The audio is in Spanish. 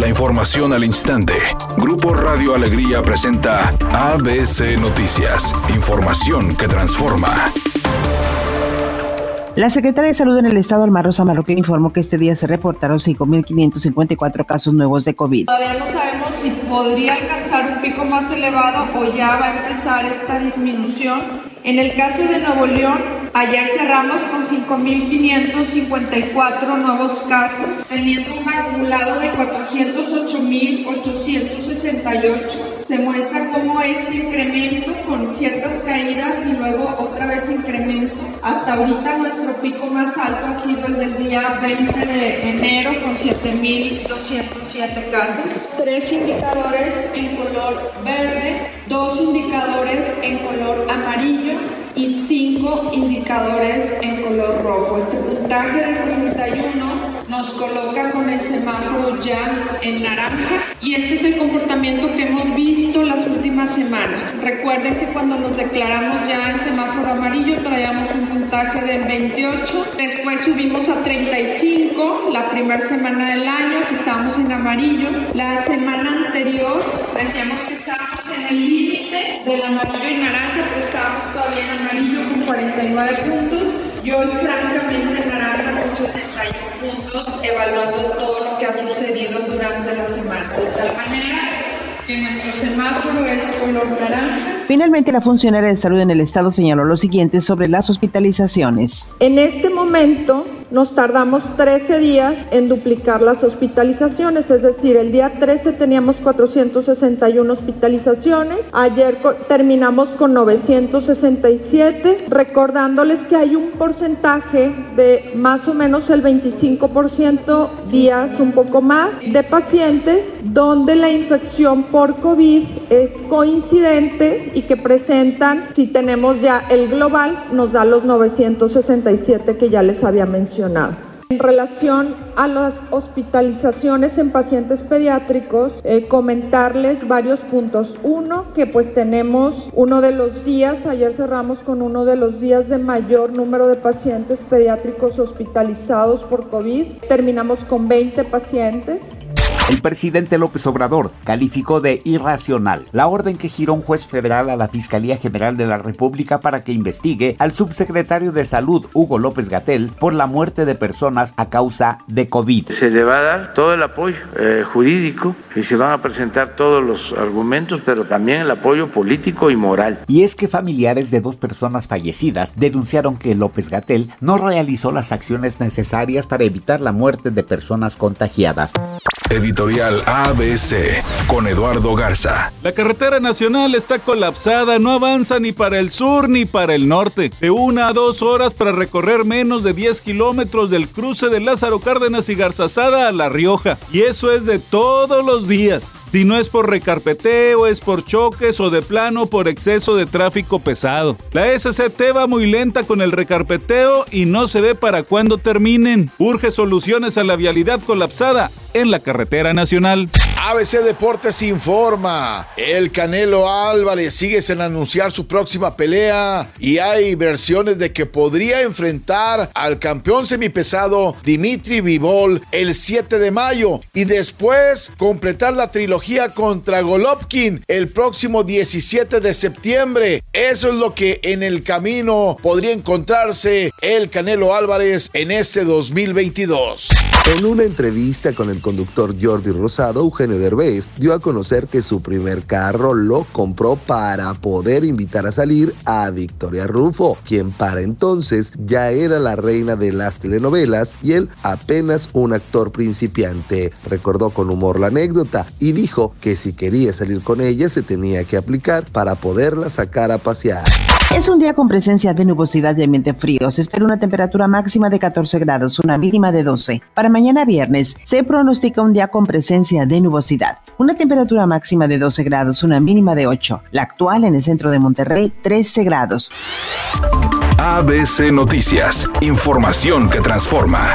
La información al instante. Grupo Radio Alegría presenta ABC Noticias. Información que transforma. La secretaria de Salud en el estado, Alma Rosa Marroquín, informó que este día se reportaron 5.554 casos nuevos de COVID. Todavía no sabemos si podría alcanzar un pico más elevado o ya va a empezar esta disminución. En el caso de Nuevo León, ayer cerramos 5.554 nuevos casos, teniendo un acumulado de 408.868 se muestra cómo este incremento con ciertas caídas y luego otra vez incremento. Hasta ahorita nuestro pico más alto ha sido el del día 20 de enero con 7.207 casos. Tres indicadores en color verde, dos indicadores en color amarillo y cinco indicadores en color rojo. Este puntaje de 61 nos coloca con el semáforo ya en naranja y este es el comportamiento que hemos visto las últimas semanas. Recuerden que cuando nos declaramos ya en semáforo amarillo traíamos un puntaje del 28, después subimos a 35 la primera semana del año que estábamos en amarillo, la semana anterior decíamos que estábamos en el del amarillo y naranja, pero estábamos todavía en amarillo con 49 puntos y hoy francamente en naranja con 61 puntos evaluando todo lo que ha sucedido durante la semana. De tal manera que nuestro semáforo es color naranja. Finalmente, la funcionaria de salud en el estado señaló lo siguiente sobre las hospitalizaciones. En este momento, nos tardamos 13 días en duplicar las hospitalizaciones, es decir, el día 13 teníamos 461 hospitalizaciones, ayer terminamos con 967, recordándoles que hay un porcentaje de más o menos el 25% días, un poco más, de pacientes donde la infección por COVID es coincidente y que presentan, si tenemos ya el global, nos da los 967 que ya les había mencionado. En relación a las hospitalizaciones en pacientes pediátricos, eh, comentarles varios puntos. Uno, que pues tenemos uno de los días, ayer cerramos con uno de los días de mayor número de pacientes pediátricos hospitalizados por COVID. Terminamos con 20 pacientes. El presidente López Obrador calificó de irracional la orden que giró un juez federal a la Fiscalía General de la República para que investigue al subsecretario de Salud, Hugo López Gatel, por la muerte de personas a causa de COVID. Se le va a dar todo el apoyo eh, jurídico y se van a presentar todos los argumentos, pero también el apoyo político y moral. Y es que familiares de dos personas fallecidas denunciaron que López Gatel no realizó las acciones necesarias para evitar la muerte de personas contagiadas. Editorial ABC con Eduardo Garza. La carretera nacional está colapsada, no avanza ni para el sur ni para el norte. De una a dos horas para recorrer menos de 10 kilómetros del cruce de Lázaro Cárdenas y Garzazada a La Rioja. Y eso es de todos los días. Si no es por recarpeteo, es por choques o de plano por exceso de tráfico pesado. La SCT va muy lenta con el recarpeteo y no se ve para cuándo terminen. Urge soluciones a la vialidad colapsada en la carretera nacional. ABC Deportes informa. El Canelo Álvarez sigue sin anunciar su próxima pelea y hay versiones de que podría enfrentar al campeón semipesado Dimitri Vivol el 7 de mayo y después completar la trilogía contra Golovkin el próximo 17 de septiembre. Eso es lo que en el camino podría encontrarse el Canelo Álvarez en este 2022. En una entrevista con el conductor Jordi Rosado, Eugenio Derbez dio a conocer que su primer carro lo compró para poder invitar a salir a Victoria Rufo, quien para entonces ya era la reina de las telenovelas y él apenas un actor principiante. Recordó con humor la anécdota y dijo que si quería salir con ella se tenía que aplicar para poderla sacar a pasear. Es un día con presencia de nubosidad y ambiente frío. Se espera una temperatura máxima de 14 grados, una mínima de 12. Para mañana viernes se pronostica un día con presencia de nubosidad. Una temperatura máxima de 12 grados, una mínima de 8. La actual en el centro de Monterrey, 13 grados. ABC Noticias. Información que transforma.